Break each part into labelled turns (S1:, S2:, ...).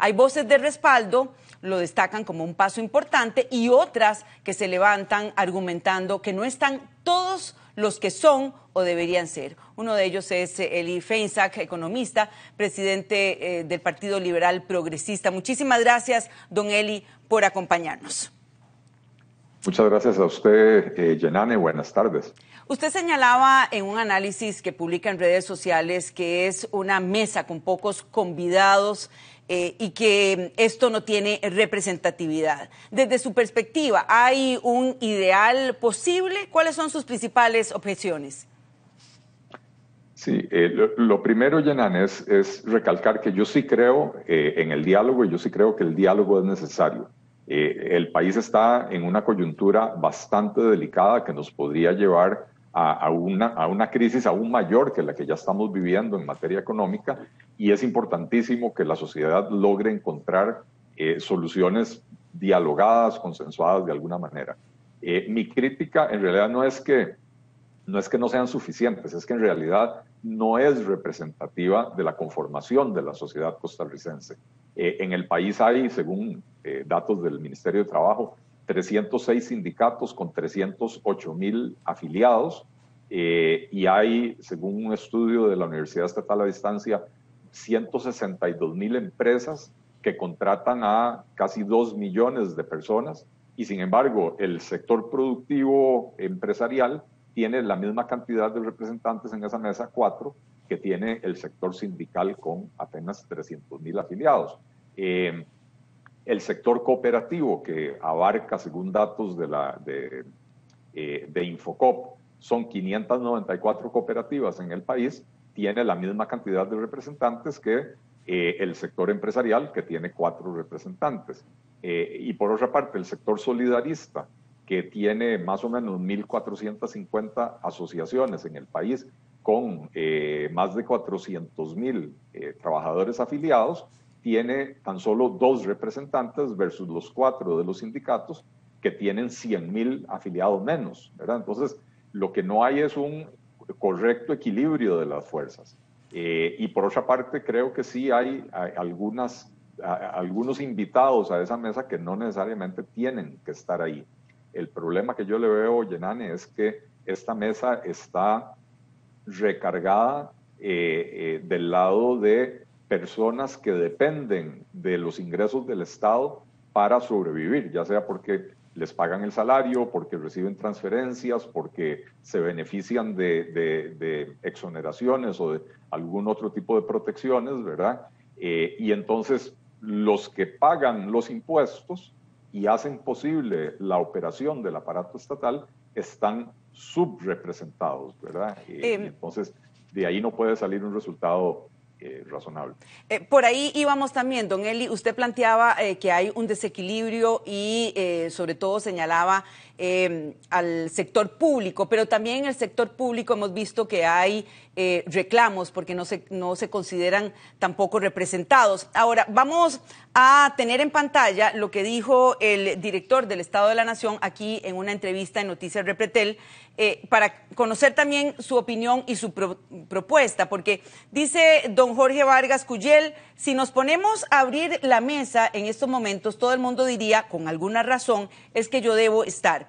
S1: Hay voces de respaldo, lo destacan como un paso importante, y otras que se levantan argumentando que no están todos los que son o deberían ser. Uno de ellos es eh, Eli Feinsack, economista, presidente eh, del Partido Liberal Progresista. Muchísimas gracias, don Eli, por acompañarnos.
S2: Muchas gracias a usted, eh, Yenane. Buenas tardes.
S1: Usted señalaba en un análisis que publica en redes sociales que es una mesa con pocos convidados eh, y que esto no tiene representatividad. Desde su perspectiva, ¿hay un ideal posible? ¿Cuáles son sus principales objeciones?
S2: Sí, eh, lo, primero, Yenan, es, recalcar que yo sí creo eh, en el diálogo y yo sí creo que el diálogo es necesario. el país está en una coyuntura bastante delicada que nos podría llevar a, una, crisis aún mayor que la que ya estamos viviendo en materia económica y es importantísimo que la sociedad logre encontrar eh, soluciones dialogadas, consensuadas de alguna manera. Eh, mi crítica en realidad no es que no es que no sean suficientes, es que en realidad no es representativa de la conformación de la sociedad costarricense. Eh, en el país hay, según datos del Ministerio de Trabajo, 306 sindicatos con 308 mil afiliados eh, y hay, según un estudio de la Universidad Estatal a Distancia, 162 mil empresas que contratan a casi 2 millones de personas y sin embargo el sector productivo empresarial tiene la misma cantidad de representantes en esa mesa, cuatro, que tiene el sector sindical con apenas 300 mil afiliados. Eh, el sector cooperativo, que abarca, según datos de, la, de, eh, de Infocop, son 594 cooperativas en el país, tiene la misma cantidad de representantes que eh, el sector empresarial, que tiene cuatro representantes. Eh, y por otra parte, el sector solidarista, que tiene más o menos 1.450 asociaciones en el país, con más de 400.000 trabajadores afiliados, tiene tan solo dos representantes versus los cuatro de los sindicatos que tienen 100 mil afiliados menos, ¿verdad? Entonces, lo que no hay es un correcto equilibrio de las fuerzas. Eh, y por otra parte, creo que sí hay, algunas, algunos invitados a esa mesa que no necesariamente tienen que estar ahí. El problema que yo le veo, Yenane, es que esta mesa está recargada eh, eh, del lado de personas que dependen de los ingresos del Estado para sobrevivir, ya sea porque les pagan el salario, porque reciben transferencias, porque se benefician de, exoneraciones o de algún otro tipo de protecciones, ¿verdad? Eh, y entonces los que pagan los impuestos y hacen posible la operación del aparato estatal están subrepresentados, ¿verdad? Eh, em. entonces de ahí no puede salir un resultado eh, razonable.
S1: Eh, por ahí íbamos también, don Eli, usted planteaba eh, que hay un desequilibrio y sobre todo señalaba al sector público, pero también en el sector público hemos visto que hay reclamos porque no se, no se consideran tampoco representados. Ahora, vamos a tener en pantalla lo que dijo el director del Estado de la Nación aquí en una entrevista en Noticias Repretel, para conocer también su opinión y su propuesta, porque dice don Jorge Vargas Cuyel, si nos ponemos a abrir la mesa en estos momentos, todo el mundo diría, con alguna razón, es que yo debo estar.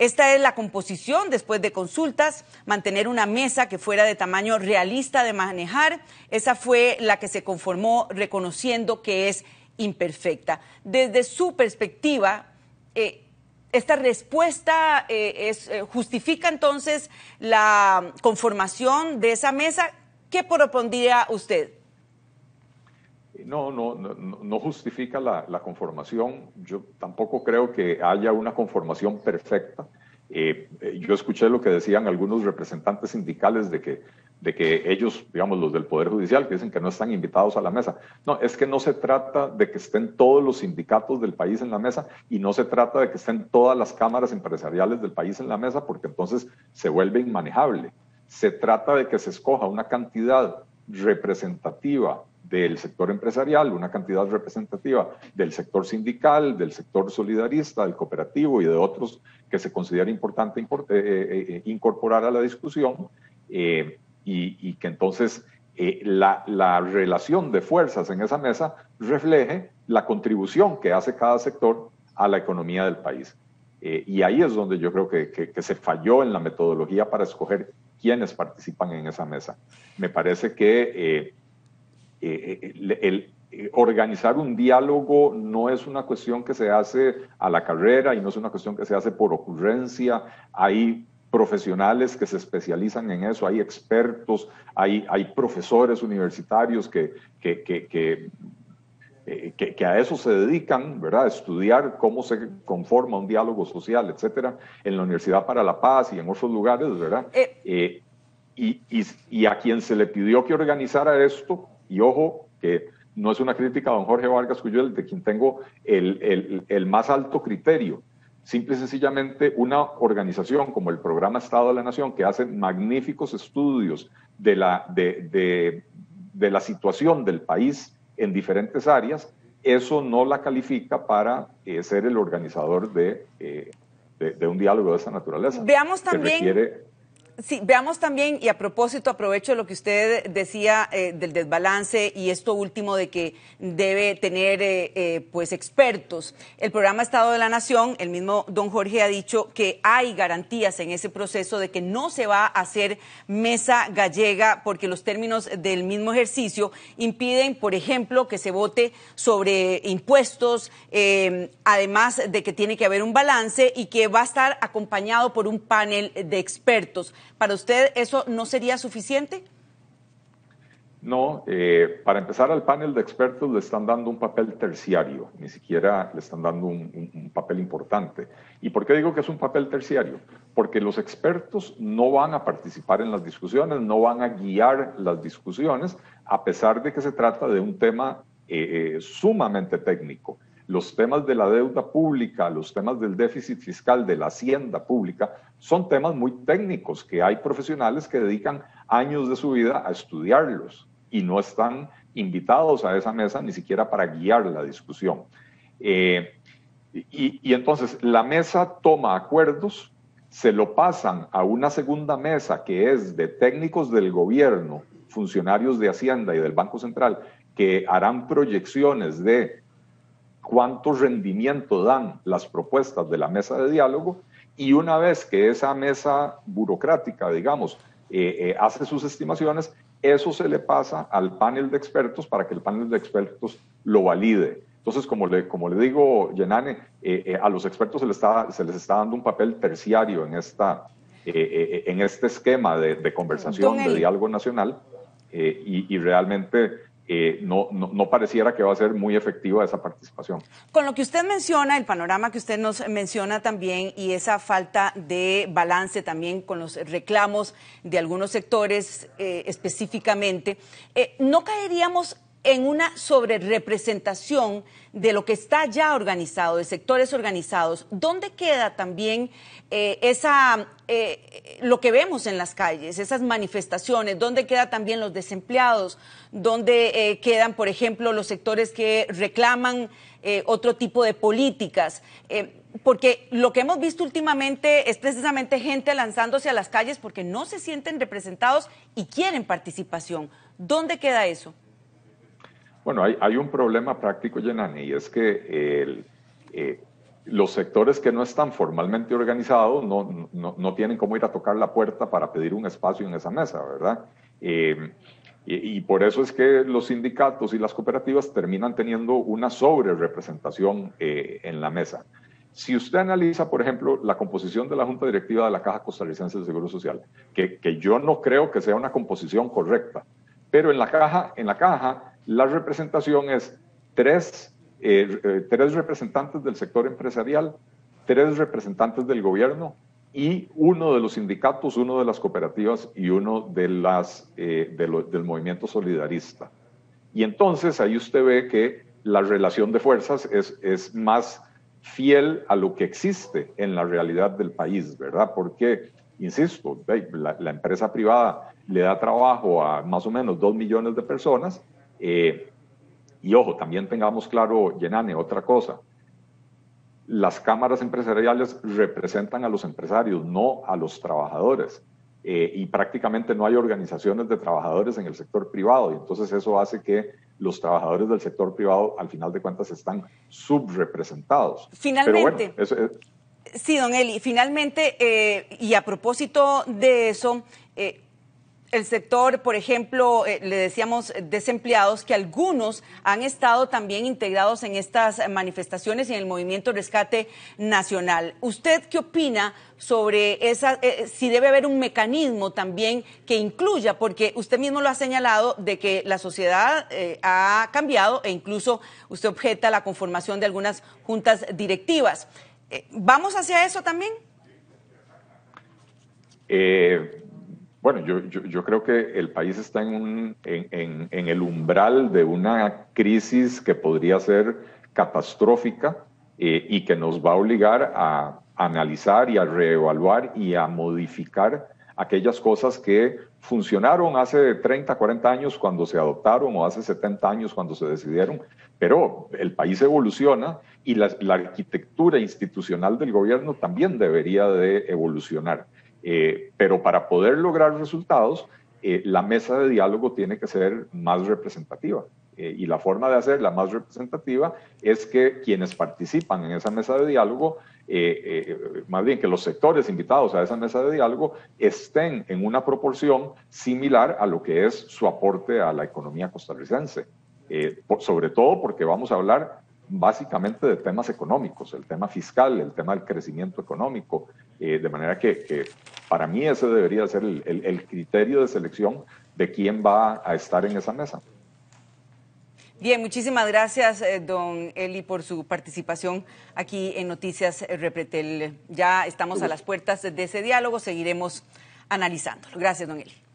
S1: Esta es la composición después de consultas, mantener una mesa que fuera de tamaño realista de manejar. Esa fue la que se conformó reconociendo que es imperfecta. Desde su perspectiva, eh, esta respuesta eh, eh, justifica entonces la conformación de esa mesa. ¿Qué propondría usted?
S2: No, no, no, justifica la, conformación. Yo tampoco creo que haya una conformación perfecta. Eh, eh, yo escuché lo que decían algunos representantes sindicales de que, de que ellos, digamos, los del Poder Judicial, que dicen que no están invitados a la mesa. No, es que no se trata de que estén todos los sindicatos del país en la mesa y no se trata de que estén todas las cámaras empresariales del país en la mesa, porque entonces se vuelve inmanejable se trata de que se escoja una cantidad representativa del sector empresarial, una cantidad representativa del sector sindical, del sector solidarista, del cooperativo y de otros que se considera importante eh, eh, eh, incorporar a la discusión y, que entonces la, la, relación de fuerzas en esa mesa refleje la contribución que hace cada sector a la economía del país. Y ahí es donde yo creo que, se falló en la metodología para escoger quiénes participan en esa mesa. Me parece que el, el, organizar un diálogo no es una cuestión que se hace a la carrera y no es una cuestión que se hace por ocurrencia. Hay profesionales que se especializan en eso, hay expertos, hay, hay profesores universitarios que, que, que, eh, que, que, a eso se dedican, ¿verdad? Estudiar cómo se conforma un diálogo social, etcétera, en la Universidad para la Paz y en otros lugares, ¿verdad? Eh. Eh, y, y, y, a quien se le pidió que organizara esto, y ojo, que no es una crítica a don Jorge Vargas Cuyel, de quien tengo el, el, el más alto criterio, simple y sencillamente una organización como el Programa Estado de la Nación, que hace magníficos estudios de la, de, de, la situación del país en diferentes áreas, eso no la califica para eh, ser el organizador de, eh, de, un diálogo de esa naturaleza.
S1: Veamos también... Sí, veamos también, y a propósito, aprovecho lo que usted decía eh, del desbalance y esto último de que debe tener eh, eh, pues expertos. El programa Estado de la Nación, el mismo don Jorge ha dicho que hay garantías en ese proceso de que no se va a hacer mesa gallega porque los términos del mismo ejercicio impiden, por ejemplo, que se vote sobre impuestos, además de que tiene que haber un balance y que va a estar acompañado por un panel de expertos. ¿Para usted eso no sería suficiente?
S2: No, eh, para empezar al panel de expertos le están dando un papel terciario, ni siquiera le están dando un, papel importante. ¿Y por qué digo que es un papel terciario? Porque los expertos no van a participar en las discusiones, no van a guiar las discusiones, a pesar de que se trata de un tema eh, eh, sumamente técnico los temas de la deuda pública, los temas del déficit fiscal, de la hacienda pública, son temas muy técnicos que hay profesionales que dedican años de su vida a estudiarlos y no están invitados a esa mesa ni siquiera para guiar la discusión. Eh, y, y entonces la mesa toma acuerdos, se lo pasan a una segunda mesa que es de técnicos del gobierno, funcionarios de Hacienda y del Banco Central, que harán proyecciones de cuánto rendimiento dan las propuestas de la mesa de diálogo y una vez que esa mesa burocrática, digamos, eh, eh, hace sus estimaciones, eso se le pasa al panel de expertos para que el panel de expertos lo valide. Entonces, como le, como le digo, Yenane, eh, a los expertos se les, está, se les está dando un papel terciario en, esta, en este esquema de, conversación, de diálogo nacional, y, y, realmente no, no, pareciera que va a ser muy efectiva esa participación.
S1: Con lo que usted menciona, el panorama que usted nos menciona también y esa falta de balance también con los reclamos de algunos sectores eh, específicamente, eh, ¿no caeríamos en una sobrerepresentación de lo que está ya organizado, de sectores organizados, ¿dónde queda también eh, esa, eh, lo que vemos en las calles, esas manifestaciones? ¿Dónde quedan también los desempleados? ¿Dónde eh, quedan, por ejemplo, los sectores que reclaman otro tipo de políticas? porque lo que hemos visto últimamente es precisamente gente lanzándose a las calles porque no se sienten representados y quieren participación. ¿Dónde queda eso?
S2: Bueno, hay, un problema práctico, Yenani, y es que eh, los sectores que no están formalmente organizados no, tienen cómo ir a tocar la puerta para pedir un espacio en esa mesa, ¿verdad? Eh, y, por eso es que los sindicatos y las cooperativas terminan teniendo una sobre representación eh, en la mesa. Si usted analiza, por ejemplo, la composición de la Junta Directiva de la Caja Costarricense de Seguro Social, que, que yo no creo que sea una composición correcta, pero en la caja, en la caja la representación es tres, eh, eh, tres representantes del sector empresarial, tres representantes del gobierno y uno de los sindicatos, uno de las cooperativas y uno de las, eh, del movimiento solidarista. Y entonces ahí usted ve que la relación de fuerzas es, es más fiel a lo que existe en la realidad del país, ¿verdad? Porque, insisto, la, la empresa privada le da trabajo a más o menos dos millones de personas eh, y ojo, también tengamos claro, Yenane, otra cosa. Las cámaras empresariales representan a los empresarios, no a los trabajadores. eh, y prácticamente no hay organizaciones de trabajadores en el sector privado y entonces eso hace que los trabajadores del sector privado al final de cuentas están subrepresentados.
S1: Finalmente. Sí, don Eli, finalmente, eh, y a propósito de eso, eh, el sector, por ejemplo, eh, le decíamos desempleados, que algunos han estado también integrados en estas manifestaciones y en el movimiento Rescate Nacional. ¿Usted qué opina sobre esa, si debe haber un mecanismo también que incluya, porque usted mismo lo ha señalado, de que la sociedad ha cambiado e incluso usted objeta la conformación de algunas juntas directivas? Eh, ¿Vamos hacia eso también?
S2: Eh, bueno, yo, creo que el país está en, el umbral de una crisis que podría ser catastrófica eh, y que nos va a obligar a analizar y a reevaluar y a modificar aquellas cosas que funcionaron hace 30, 40 años cuando se adoptaron o hace 70 años cuando se decidieron, pero el país evoluciona y la, arquitectura institucional del gobierno también debería de evolucionar. Eh, pero para poder lograr resultados, eh, la mesa de diálogo tiene que ser más representativa. Eh, y la forma de hacerla más representativa es que quienes participan en esa mesa de diálogo, más bien que los sectores invitados a esa mesa de diálogo estén en una proporción similar a lo que es su aporte a la economía costarricense. sobre todo porque vamos a hablar básicamente de temas económicos, el tema fiscal, el tema del crecimiento económico, eh, de manera que, para mí ese debería ser el, criterio de selección de quién va a estar en esa mesa.
S1: Bien, muchísimas gracias, eh, don Eli, por su participación aquí en Noticias Repretel. Ya estamos a las puertas de ese diálogo, seguiremos analizándolo. Gracias, don Eli.